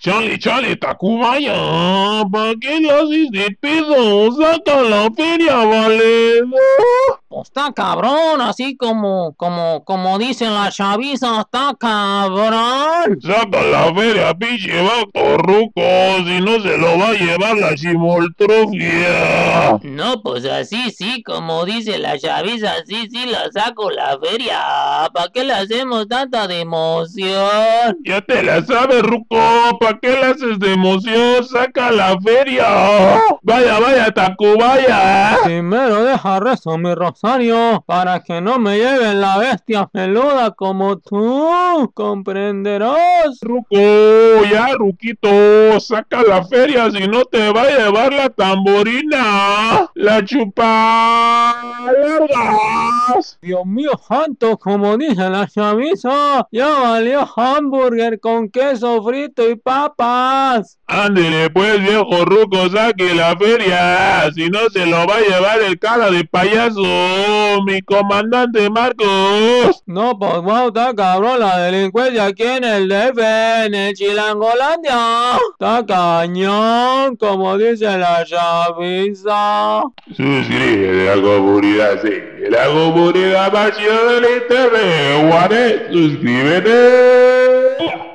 Chale, chale, Tacubaya, ¿para qué le haces de pedo? Saca la feria, vale. Está cabrón, así como, como, como dicen la chaviza, está cabrón. Saca la feria, pinche vato ruco, si no se lo va a llevar la chimoltrofia. No, pues así sí, como dice la chaviza, sí, sí, la saco la feria. ¿Para qué le hacemos tanta de emoción? Ya te la sabes, ruco, ¿para qué le haces de emoción? Saca la feria. Vaya, vaya, Tacubaya. Primero deja rezo mi para que no me lleve la bestia peluda como tú. ¿Comprenderás? Ruco, ya, Ruquito, saca la feria si no te va a llevar la tamborina. La chupa Dios mío santo, como dice la chaviza, ya valió hamburger con queso frito y papas. Ándele pues viejo ruco, saque la feria, si no se lo va a llevar el cara de payaso, mi comandante Marcos. No, pues wow, está cabrón la delincuencia aquí en el DF, en el Chilangolandia. Está cañón, como dice la chaviza. Suscríbete a la sí, la comunidad chida del internet, Juanes, suscríbete.